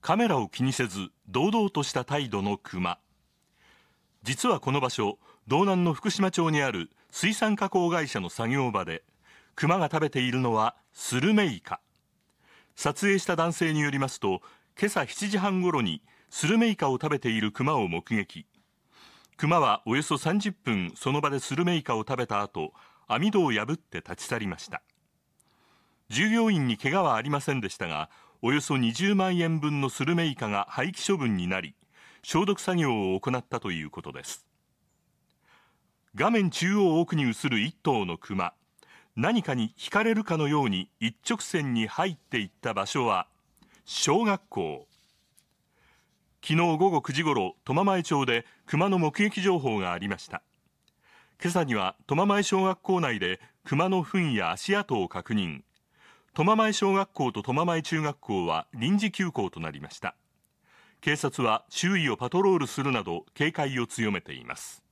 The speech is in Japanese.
カメラを気にせず堂々とした態度のクマ実はこの場所道南の福島町にある水産加工会社の作業場でクマが食べているのはスルメイカ。撮影した男性によりますと今朝7時半ごろにスルメイカを食べているクマを目撃。クマはおよそ30分その場でスルメイカを食べた後網戸を破って立ち去りました。従業員に怪我はありませんでしたがおよそ20万円分のスルメイカが廃棄処分になり消毒作業を行ったということです。画面中央奥に映る1頭のクマ何かに惹かれるかのように一直線に入っていった場所は小学校。昨日午後9時ごろ苫前町で熊の目撃情報がありました。今朝には苫前小学校内で熊の糞や足跡を確認。苫前小学校と苫前中学校は臨時休校となりました。警察は周囲をパトロールするなど警戒を強めています。